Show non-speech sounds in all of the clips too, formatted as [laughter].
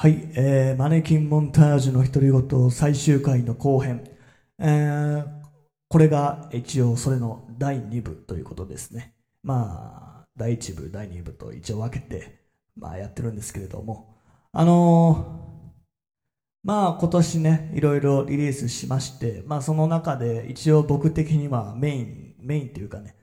はい、えー、マネキンモンタージュの独り言最終回の後編。えー、これが一応それの第2部ということですね。まあ、第1部、第2部と一応分けて、まあやってるんですけれども。あのーまあ今年ね、いろいろリリースしまして、まあその中で一応僕的にはメイン、メインっていうかね、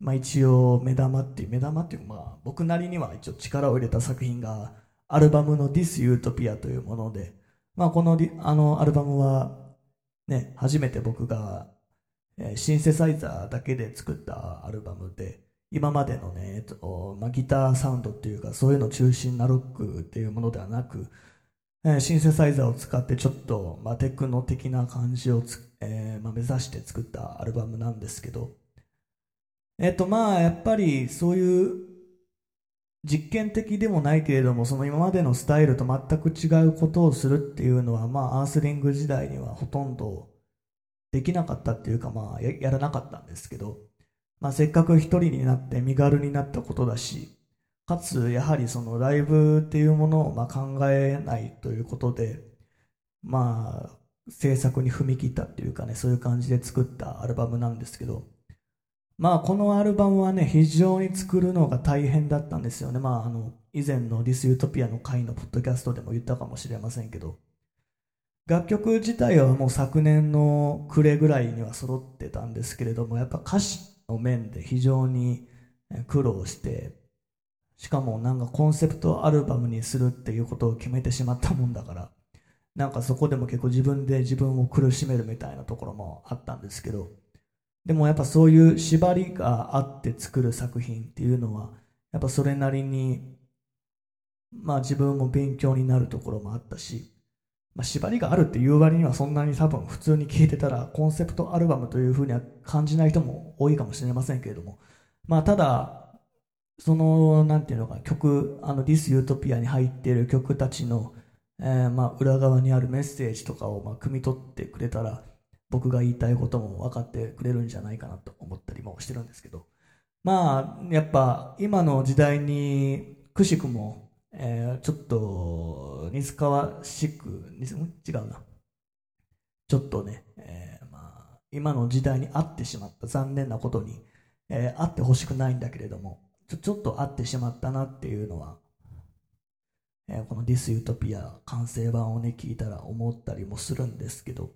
まあ一応目玉っていう、目玉っていうかまあ僕なりには一応力を入れた作品がアルバムの This Utopia というもので、まあこのあのアルバムはね、初めて僕が、えーシンセサイザーだけで作ったアルバムで、今までのね、えっとまあ、ギターサウンドっていうかそういうの中心なロックっていうものではなく、えーシンセサイザーを使ってちょっと、まあ、テクノ的な感じをつ、えーまあ、目指して作ったアルバムなんですけど、えっとまあやっぱりそういう実験的でもないけれどもその今までのスタイルと全く違うことをするっていうのはまあアースリング時代にはほとんどできなかったっていうかまあやらなかったんですけど、まあ、せっかく一人になって身軽になったことだしかつやはりそのライブっていうものをまあ考えないということでまあ制作に踏み切ったっていうかねそういう感じで作ったアルバムなんですけどまあこのアルバムはね非常に作るのが大変だったんですよね。まああの以前の「ディス・ユートピア」の回のポッドキャストでも言ったかもしれませんけど。楽曲自体はもう昨年の暮れぐらいには揃ってたんですけれどもやっぱ歌詞の面で非常に苦労してしかもなんかコンセプトアルバムにするっていうことを決めてしまったもんだからなんかそこでも結構自分で自分を苦しめるみたいなところもあったんですけどでもやっぱそういう縛りがあって作る作品っていうのはやっぱそれなりにまあ自分も勉強になるところもあったし、まあ、縛りがあるっていう割にはそんなに多分普通に聴いてたらコンセプトアルバムというふうには感じない人も多いかもしれませんけれどもまあただその、なんていうのか、曲、あの、ディス・ユートピアに入っている曲たちの、えーまあ、裏側にあるメッセージとかを、まあ、汲み取ってくれたら、僕が言いたいことも分かってくれるんじゃないかなと思ったりもしてるんですけど、まあ、やっぱ、今の時代に、くしくも、えーちょっと、似つかわしく、違うな。ちょっとね、えーまあ、今の時代に合ってしまった残念なことに、えーあってほしくないんだけれども、ちょちょっと合ってしまったなっていうのは、えこの「This Utopia」完成版をね聞いたら思ったりもするんですけど。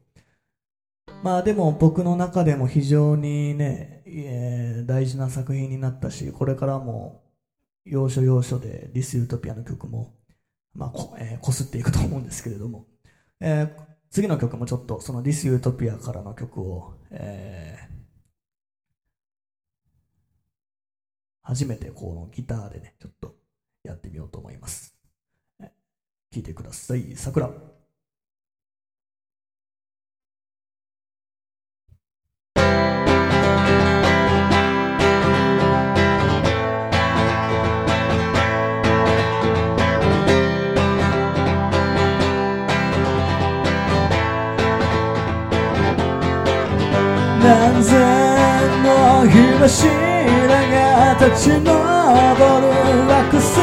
まあでも僕の中でも非常にね、えー大事な作品になったしこれからも要所要所で「This Utopia」の曲も、まあこえーこすっていくと思うんですけれども、えー次の曲もちょっとその「This Utopia」からの曲を、えー初めてこのギターでね、ちょっとやってみようと思います。聴いてください。桜。何千の火柱が立ち上る惑星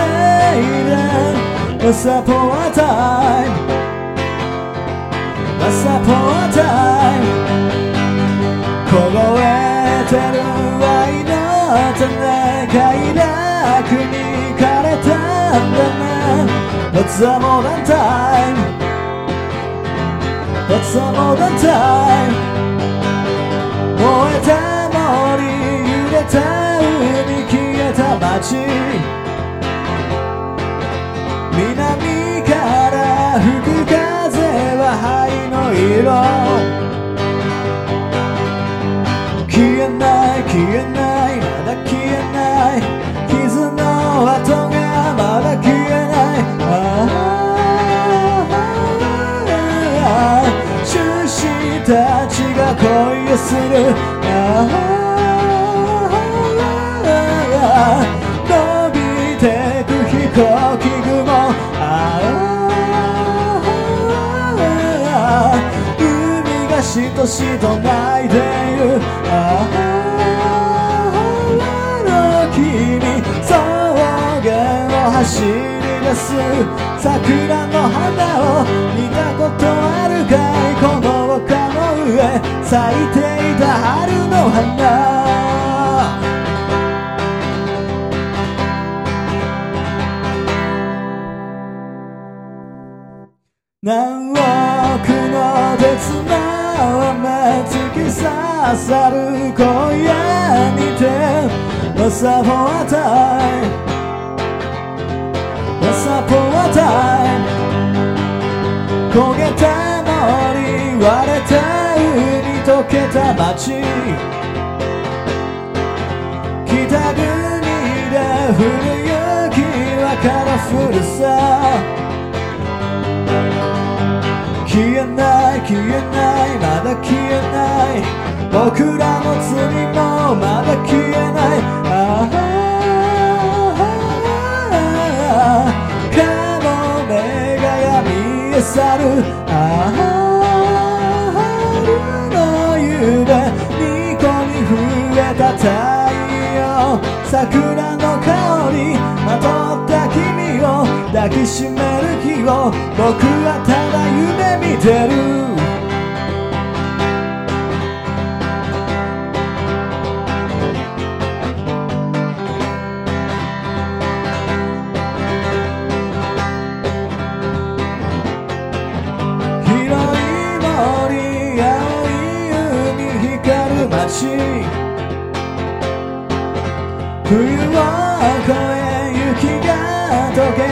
で。サポータイムサポータイム凍えてる愛の種快楽に枯れたんだね What's a modern time What's a modern time 燃えた森揺れた海消えた街。南から吹く風は灰の色。消えない消えない。が恋をする。ああ伸びてく飛行機雲。ああ海がしとしと泣いている。ああの君草原を走り出す。桜の花を見たことあるかいこの丘の上咲いていた春の花。何億の鉄の雨突き刺さる今夜にて。朝ポワタイ朝溶けた街北国で降る雪はカラフルさ。消えない消えないまだ消えない。僕らの罪もまだ消えない。ああカモメが闇へ去る。ああの夕べニコに増えた太陽桜の香りまとった君を抱きしめる日を僕はただ夢見てる。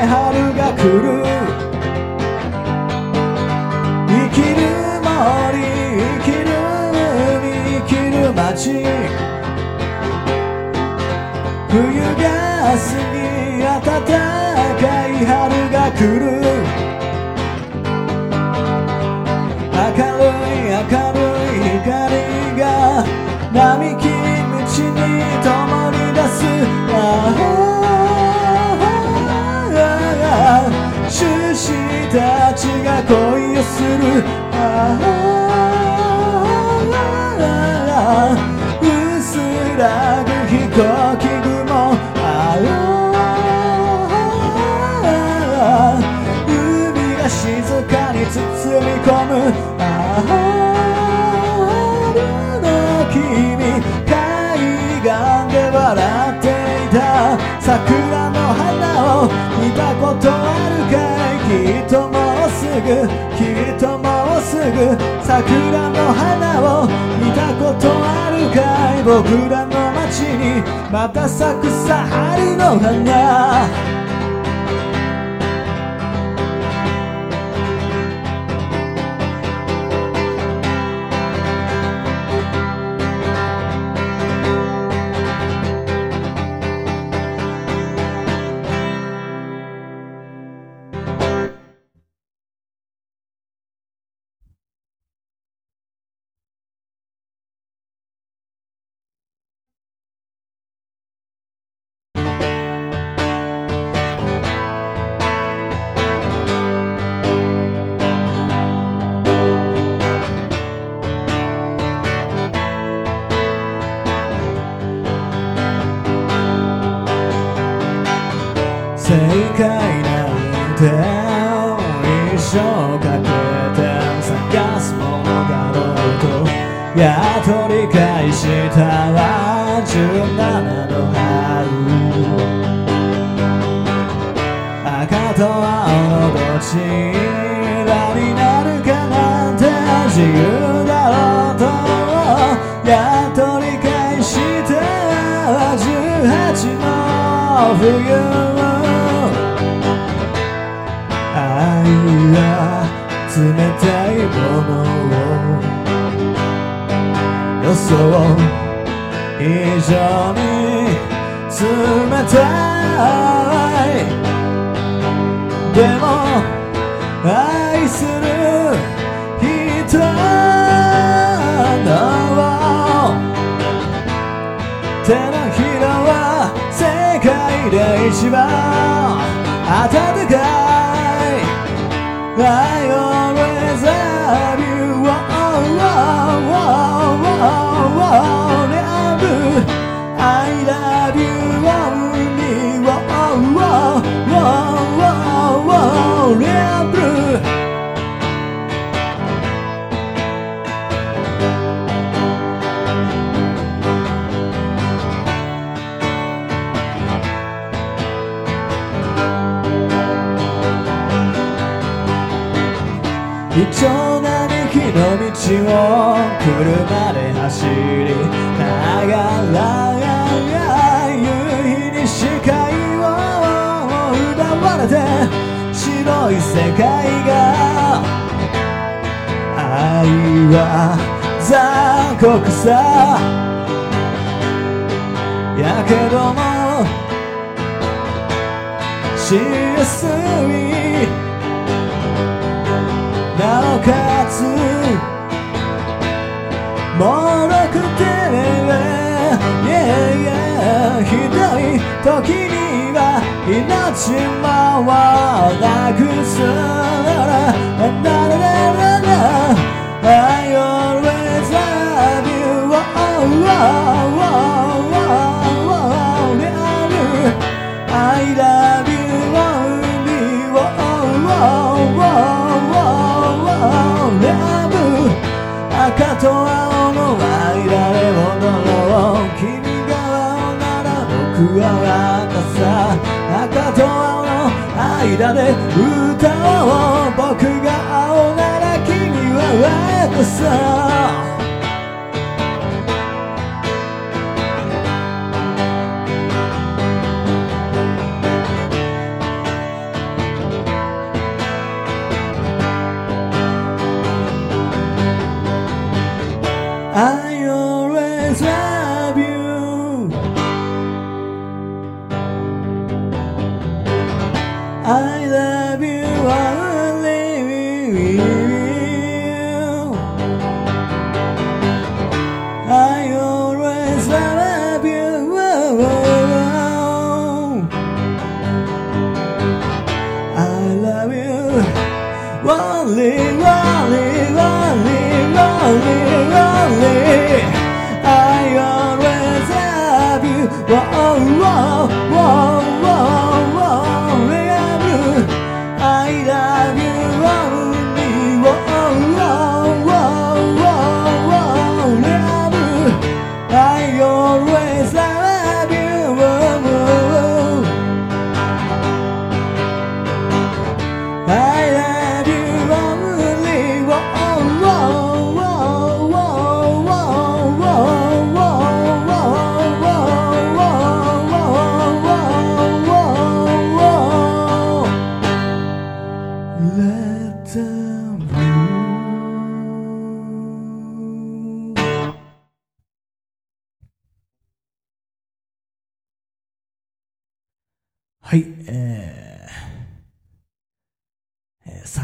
春が来る生きる森生きる海生きる街。冬が過ぎ暖かい春が来る。桜の花を見たことあるかいきっともうすぐきっともうすぐぐ桜の花を見たことあるかい僕らの街にまた咲くさ春の花予想以上に冷たいでも愛する人の手のひらは世界で一番暖かい。を車で走りながら夕日に視界を奪われて白い世界が愛は残酷さ。やけどもしやすいなおかつも脆くて、yeah, やひどい時には命もをなくす赤と青加わったさ赤と青の間で歌おう。僕が青なら君は赤さ。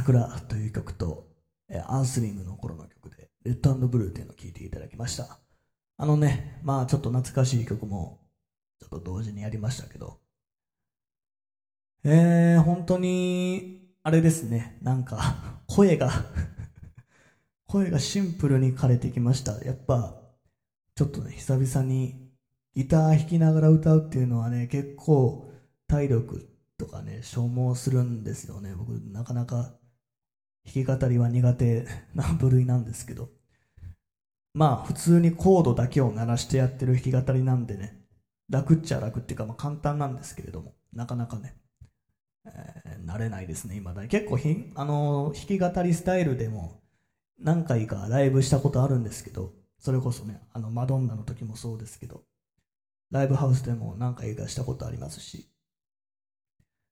桜という曲と、えーアースリングの頃の曲で、レッドブルーっていうのを聴いていただきました。あのね、まあちょっと懐かしい曲も、ちょっと同時にやりましたけど、えー、本当に、あれですね、なんか、声が、[laughs] 声がシンプルに枯れてきました。やっぱ、ちょっとね、久々にギター弾きながら歌うっていうのはね、結構体力とかね、消耗するんですよね。僕、なかなか弾き語りは苦手な部類なんですけど。まあ、普通にコードだけを鳴らしてやってる弾き語りなんでね、楽っちゃ楽っていうか、まあ簡単なんですけれども、なかなかね、えー慣れないですね、今だに。結構ひ、あの弾き語りスタイルでも何回かライブしたことあるんですけど、それこそね、あの、マドンナの時もそうですけど、ライブハウスでも何回かしたことありますし、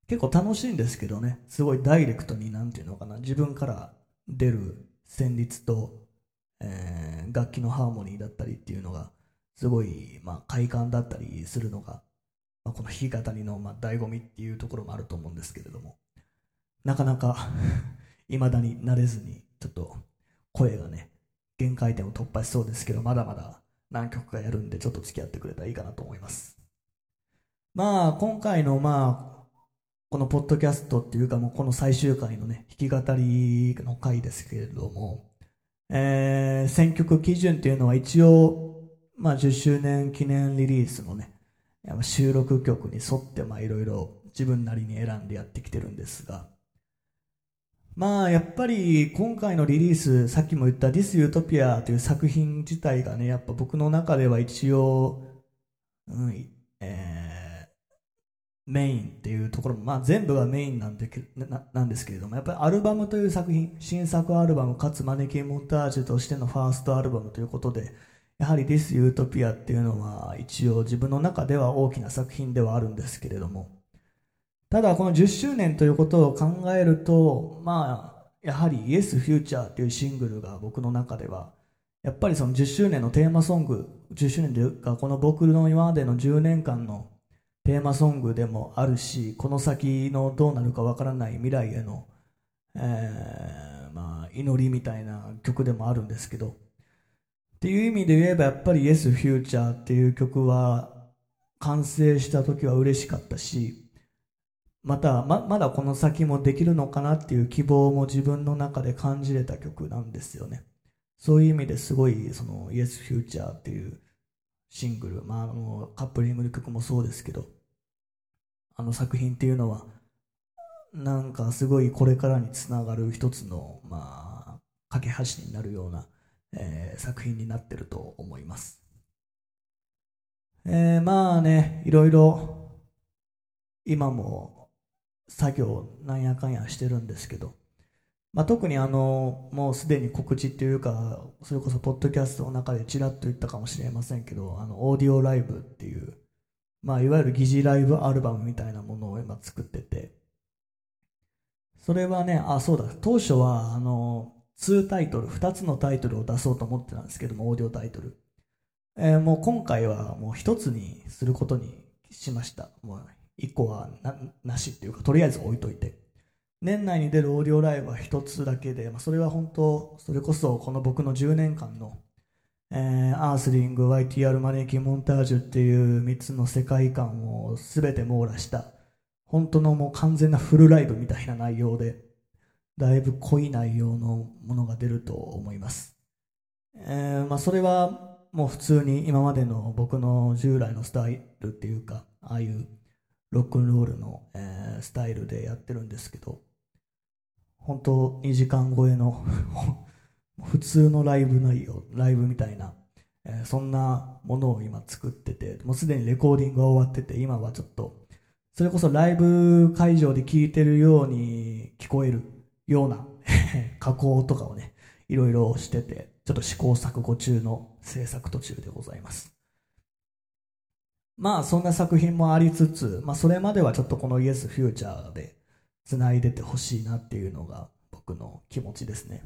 結構楽しいんですけどね、すごいダイレクトに、なんていうのかな、自分から出る旋律と、えー楽器のハーモニーだったりっていうのが、すごい、まあ、快感だったりするのが、まあ、この弾き語りの、まあ、醍醐味っていうところもあると思うんですけれども、なかなか、[laughs] 未だに慣れずに、ちょっと、声がね、限界点を突破しそうですけど、まだまだ何曲かやるんで、ちょっと付き合ってくれたらいいかなと思います。まあ、今回の、まあ、このポッドキャストっていうか、もうこの最終回のね、弾き語りの回ですけれども、えー、選曲基準っていうのは一応、まあ10周年記念リリースのね、収録曲に沿って、まあいろいろ自分なりに選んでやってきてるんですが、まあやっぱり今回のリリース、さっきも言った This Utopia という作品自体がね、やっぱ僕の中では一応、うん、えメインっていうところも、まあ、全部がメインなんでなんですけれどもやっぱりアルバムという作品新作アルバムかつマネキンモンタージュとしてのファーストアルバムということでやはり「This Utopia」っていうのは一応自分の中では大きな作品ではあるんですけれどもただこの10周年ということを考えるとまあやはり「Yes Future」っていうシングルが僕の中ではやっぱりその10周年のテーマソング10周年というかこの僕の今までの10年間のテーマソングでもあるしこの先のどうなるかわからない未来への、えー、まあ、祈りみたいな曲でもあるんですけど。っていう意味で言えばやっぱり「Yes Future」っていう曲は完成した時は嬉しかったしまたままだこの先もできるのかなっていう希望も自分の中で感じれた曲なんですよね。そういう意味ですごいその「Yes Future」っていうシングル、まあ、あのカップリングの曲もそうですけどあの作品っていうのはなんかすごいこれからにつながる一つのまあ架け橋になるような、えー、作品になってると思います、えー、まあねいろいろ今も作業なんやかんやしてるんですけど、まあ、特にあのもうすでに告知っていうかそれこそポッドキャストの中でちらっと言ったかもしれませんけどあのオーディオライブっていうまあ、いわゆる疑似ライブアルバムみたいなものを今作ってて、それはね、あ、そうだ、当初は、あの、2タイトル、2つのタイトルを出そうと思ってたんですけども、オーディオタイトル。えー、もう今回はもう1つにすることにしました。もう1個はななしっていうか、とりあえず置いといて。年内に出るオーディオライブは1つだけで、まあ、それは本当、それこそこの僕の10年間のえー、アースリング、YTR マネキンモンタージュっていう3つの世界観を全て網羅した、本当のもう完全なフルライブみたいな内容で、だいぶ濃い内容のものが出ると思います。えー、まあそれはもう普通に今までの僕の従来のスタイルっていうか、ああいうロックンロールの、えー、スタイルでやってるんですけど、本当2時間超えの普通のライブ内容、ライブみたいな、えー、そんなものを今作ってて、もうすでにレコーディングが終わってて、今はちょっと、それこそライブ会場で聴いてるように聞こえるような [laughs] 加工とかをね、いろいろしてて、ちょっと試行錯誤中の制作途中でございます。まあそんな作品もありつつ、まあそれまではちょっとこの Yes Future で繋いでてほしいなっていうのが僕の気持ちですね。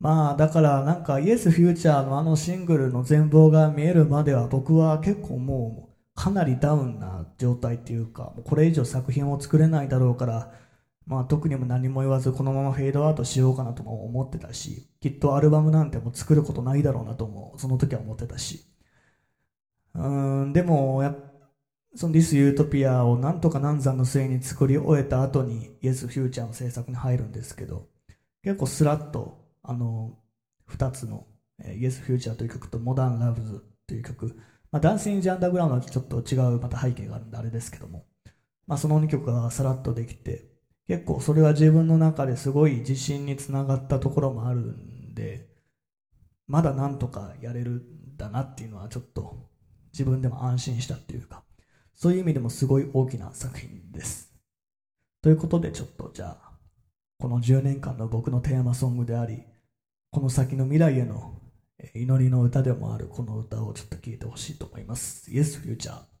まあだからなんかイエスフューチャーのあのシングルの全貌が見えるまでは僕は結構もうかなりダウンな状態っていうかこれ以上作品を作れないだろうからまあ特にも何も言わずこのままフェードアウトしようかなとも思ってたしきっとアルバムなんても作ることないだろうなともその時は思ってたし。うんでもやその This Utopia をなんとか難産の末に作り終えた後に Yes Future の制作に入るんですけど結構スラッとあの2つの「Yes Future」という曲と「Modern Loves」という曲、まあ、ダンシン・ジ・アンダーグラウンドはちょっと違うまた背景があるんであれですけども、まあ、その2曲がさらっとできて結構それは自分の中ですごい自信につながったところもあるんでまだなんとかやれるんだなっていうのはちょっと自分でも安心したっていうかそういう意味でもすごい大きな作品です。ということでちょっとじゃあこの10年間の僕のテーマソングでありこの先の未来への祈りの歌でもあるこの歌をちょっと聴いてほしいと思います。Yes, Future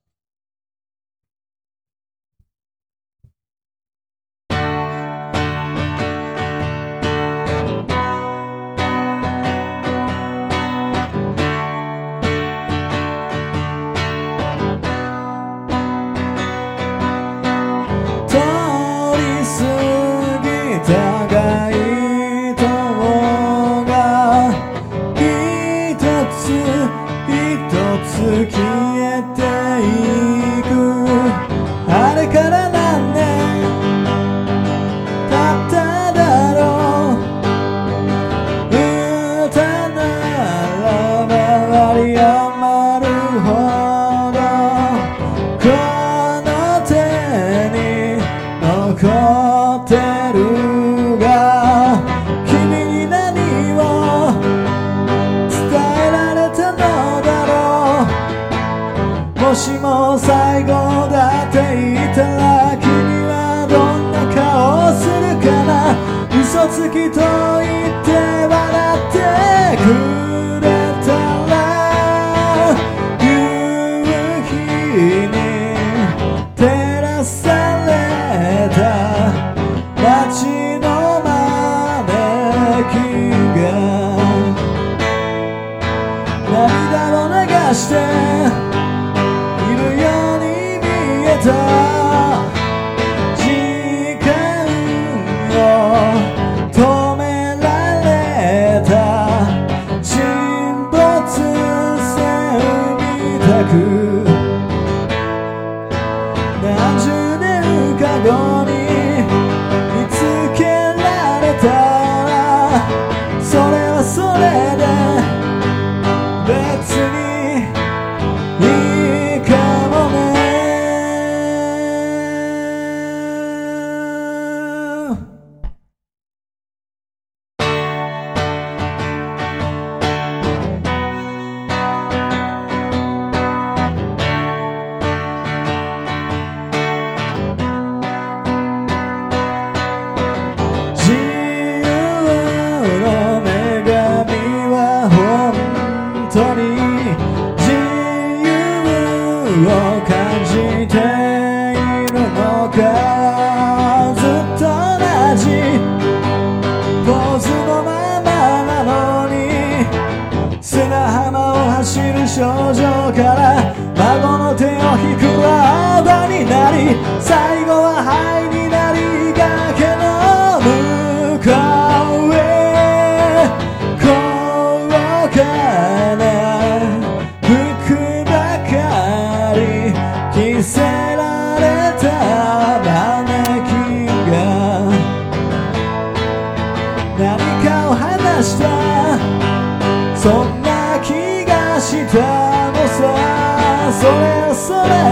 れ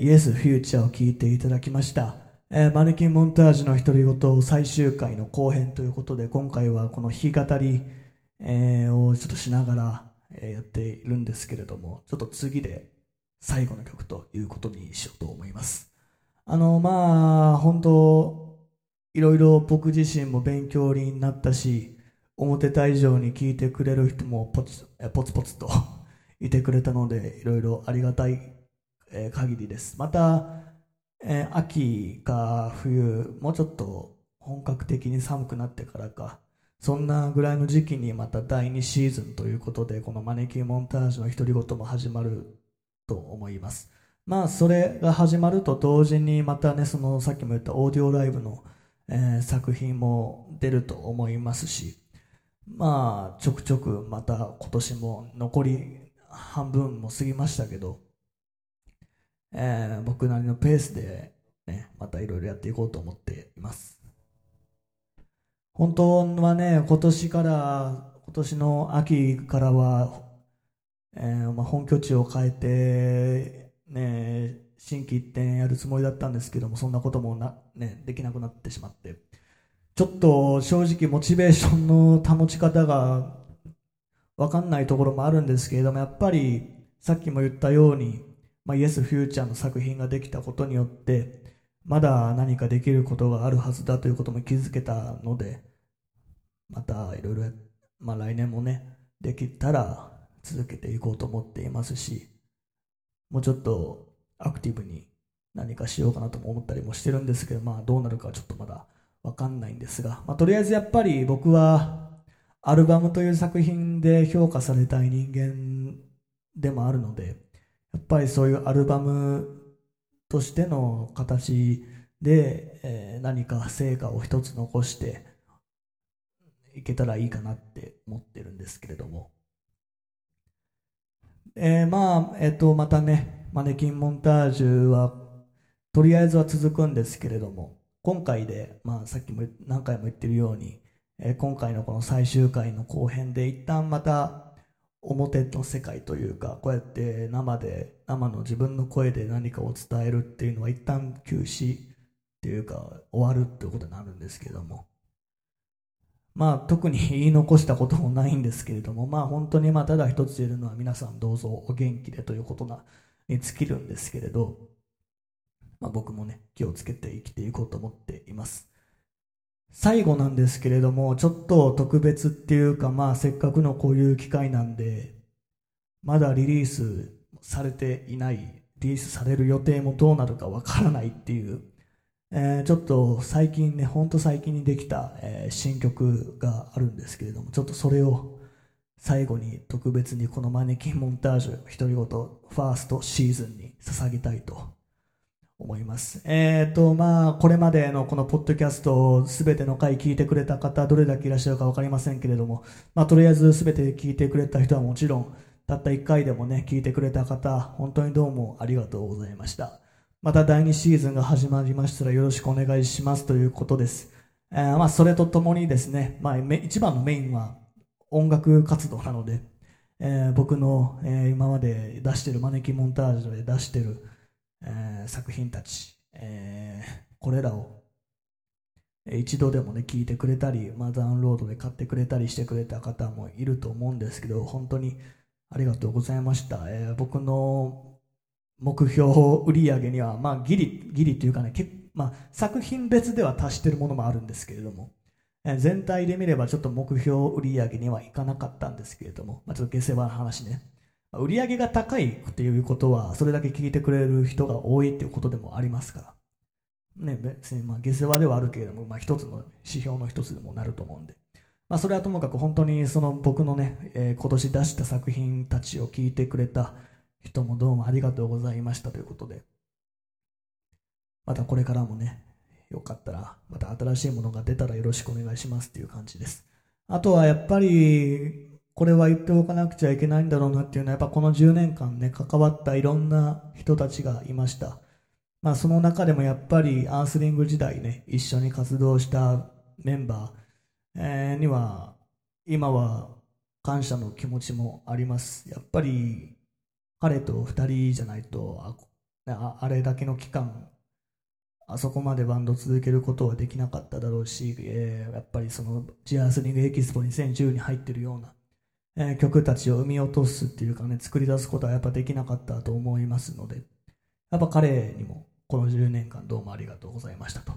イエス・フューチャーを聞いていただきました。えーマネキン・モンタージュの独り言最終回の後編ということで、今回はこの弾き語り、えーをちょっとしながら、えーやっているんですけれども、ちょっと次で最後の曲ということにしようと思います。あの、まあ、本当いろいろ僕自身も勉強になったし、思ってた以上に聞いてくれる人もポツポツポツと [laughs] いてくれたので、いろいろありがたい限りです。また、え秋か冬、もうちょっと本格的に寒くなってからか、そんなぐらいの時期にまた第2シーズンということで、このマネキンモンタージュの独り言も始まると思います。まあ、それが始まると同時にまたね、そのさっきも言ったオーディオライブの、えー作品も出ると思いますし、まあ、ちょくちょくまた今年も残り半分も過ぎましたけど、えー僕なりのペースで、ね、またいろいろやっていこうと思っています。本当はね、今年から、今年の秋からは、えーまあ、本拠地を変えて、ね、新規一点やるつもりだったんですけども、そんなこともな、ね、できなくなってしまって、ちょっと正直モチベーションの保ち方がわかんないところもあるんですけれども、やっぱりさっきも言ったように、まあ、イエス・フューチャーの作品ができたことによって、まだ何かできることがあるはずだということも気づけたので、またいろいろ、まあ、来年もね、できたら続けていこうと思っていますし、もうちょっとアクティブに何かしようかなとも思ったりもしてるんですけど、まあどうなるかはちょっとまだわかんないんですが、まあとりあえずやっぱり僕はアルバムという作品で評価されたい人間でもあるので、やっぱりそういうアルバムとしての形で、え、何か成果を一つ残していけたらいいかなって思ってるんですけれども。えー、まあ、えっ、と、またね、マネキンモンタージュは、とりあえずは続くんですけれども、今回で、まあ、さっきも何回も言ってるように、え、今回のこの最終回の後編で一旦また表の世界というか、こうやって生で、生の自分の声で何かを伝えるっていうのは一旦休止っていうか、終わるってことになるんですけども。まあ特に [laughs] 言い残したこともないんですけれども、まあ本当にまあただ一つ言えるのは皆さんどうぞお元気でということなに尽きるんですけれど、まあ僕もね、気をつけて生きていこうと思っています。最後なんですけれども、ちょっと特別っていうか、まあせっかくのこういう機会なんで、まだリリースされていない、リリースされる予定もどうなるかわからないっていう、えー、ちょっと最近ね、ほんと最近にできた、えー、新曲があるんですけれども、ちょっとそれを最後に特別にこのマネキンモンタージュ独り言ファーストシーズンに捧げたいと思います。えっ、ー、と、まあ、これまでのこのポッドキャストすべての回聞いてくれた方、どれだけいらっしゃるかわかりませんけれども、まあ、とりあえずすべて聞いてくれた人はもちろん、たった1回でもね、聞いてくれた方、本当にどうもありがとうございました。また第2シーズンが始まりましたらよろしくお願いしますということです。えー、まあ、それとともにですね、まあ、一番のメインは音楽活動なので、えー、僕の、えー、今まで出してるマネキンモンタージュで出してるえー、作品たち、えー、これらを一度でもね聞いてくれたり、まあ、ダウンロードで買ってくれたりしてくれた方もいると思うんですけど本当にありがとうございました、えー、僕の目標売り上げには、まあ、ギリギリというかね、まあ、作品別では達してるものもあるんですけれども、全体で見ればちょっと目標売り上げにはいかなかったんですけれども、まあ、ちょっと下世話な話ね。売り上げが高いっていうことは、それだけ聞いてくれる人が多いっていうことでもありますから。ね、別にまあ下世話ではあるけれども、まあ一つの指標の一つでもなると思うんで。まあそれはともかく本当にその僕のね、えー、今年出した作品たちを聞いてくれた人もどうもありがとうございましたということで。またこれからもね、よかったら、また新しいものが出たらよろしくお願いしますっていう感じです。あとはやっぱり、これは言っておかなくちゃいけないんだろうなっていうのは、やっぱこの10年間ね、関わったいろんな人たちがいました。まあその中でもやっぱりアースリング時代ね、一緒に活動したメンバー、には、今は感謝の気持ちもあります。やっぱり彼と2人じゃないとあ、あれだけの期間、あそこまでバンド続けることはできなかっただろうし、えー、やっぱりそのジアースリングエキスポ2010に入ってるようなえ、曲たちを生み落とすっていうかね、作り出すことはやっぱできなかったと思いますので、やっぱ彼にもこの10年間どうもありがとうございましたと。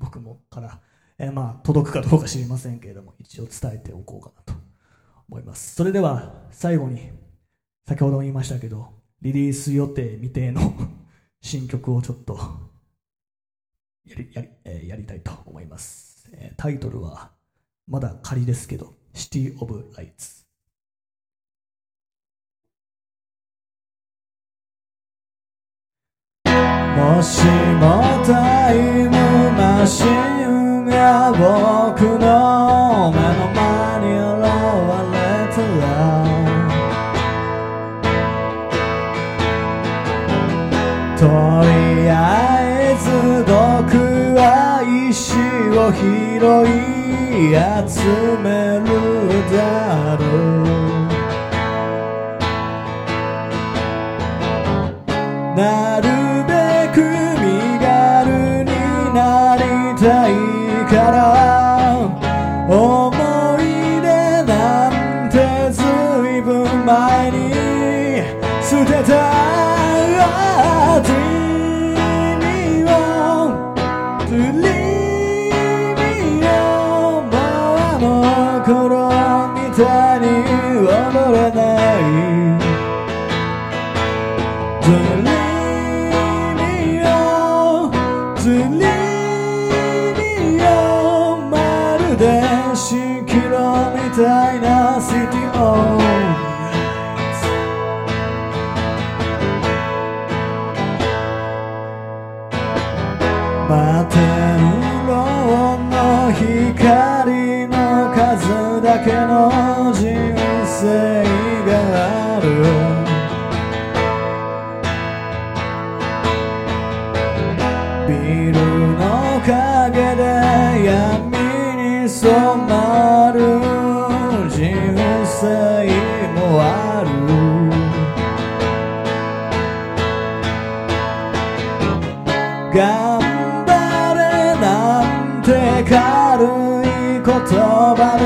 僕もから、え、まあ届くかどうか知りませんけれども、一応伝えておこうかなと思います。それでは最後に、先ほども言いましたけど、リリース予定未定の新曲をちょっとやりやり,、えー、やりたいと思います。えー、タイトルはまだ仮ですけど、シティ・しもタイムマシンが僕の目の前に現れたらとりあえず僕は石を拾い集めるだろう。なる頑張れなんて軽い言葉で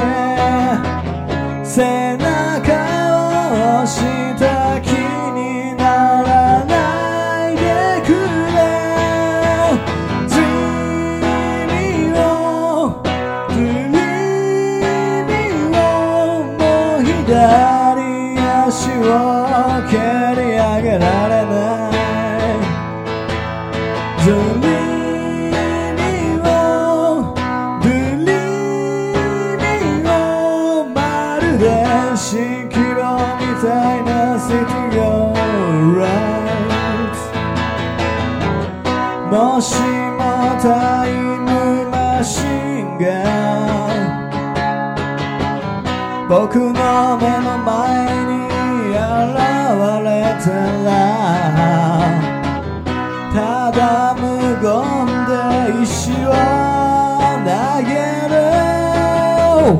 知っ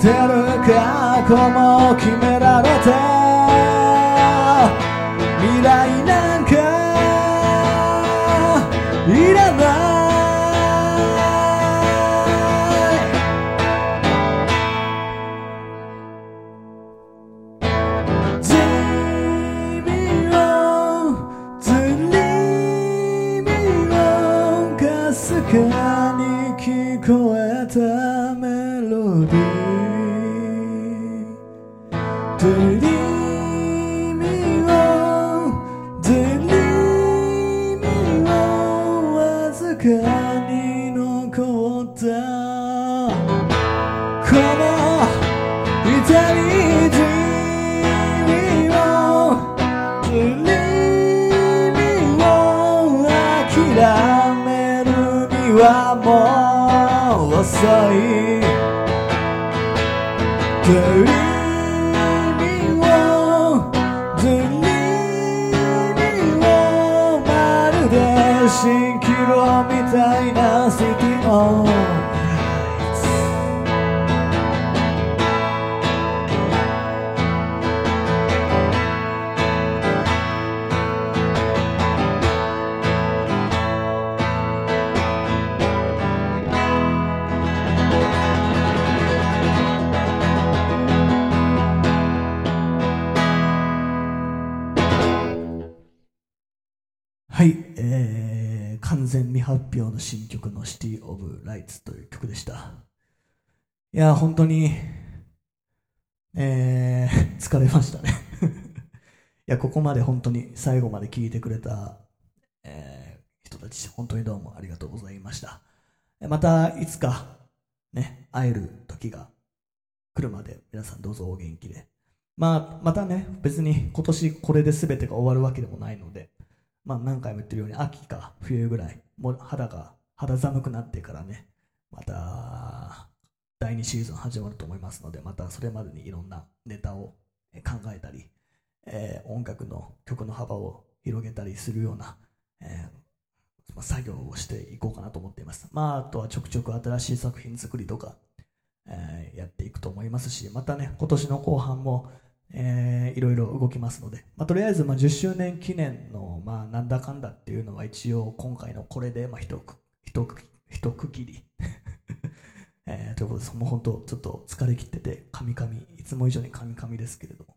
てる過去も決められた未来なんか蜃気楼みたいな席の発表の新曲のシティオブライツという曲でした。いや、本当に、えー、[laughs] 疲れましたね [laughs] いや、ここまで本当に最後まで聞いてくれた、えー、人たち、本当にどうもありがとうございました。また、いつか、ね、会える時が来るまで、皆さんどうぞお元気で。まあ、またね、別に今年これで全てが終わるわけでもないので、まあ何回も言ってるように秋か冬ぐらい、もう肌が、肌寒くなってからね、また、第2シーズン始まると思いますので、またそれまでにいろんなネタを考えたり、えー、音楽の曲の幅を広げたりするような、えー、作業をしていこうかなと思っています。まあ、あとはちょくちょく新しい作品作りとか、えー、やっていくと思いますし、またね、今年の後半も、えー、いろいろ動きますので、まあ、とりあえず、まあ、10周年記念の、まあ、なんだかんだっていうのは一応今回のこれで、まあ、一区切り。[laughs] えー、ということです、もう本当、ちょっと疲れ切ってて、カミカミ、いつも以上にカミカミですけれども。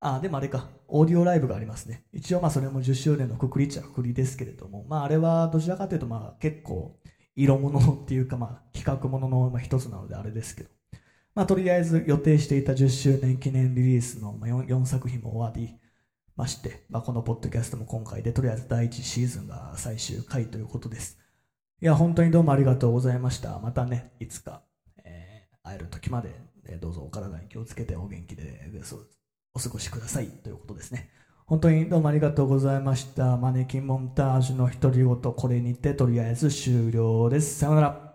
あ、でもあれか、オーディオライブがありますね。一応まあそれも10周年のくくりっちゃくくりですけれども、まああれはどちらかというとまあ結構色物っていうかまあ企画ものの一つなのであれですけど、まあとりあえず予定していた10周年記念リリースの 4, 4作品も終わり、まして、まあ、このポッドキャストも今回でとりあえず第1シーズンが最終回ということです。いや、本当にどうもありがとうございました。またね、いつか、えー、会える時まで、えどうぞお体に気をつけてお元気でお過ごしくださいということですね。本当にどうもありがとうございました。マネキンモンタージュの独り言、これにてとりあえず終了です。さよなら。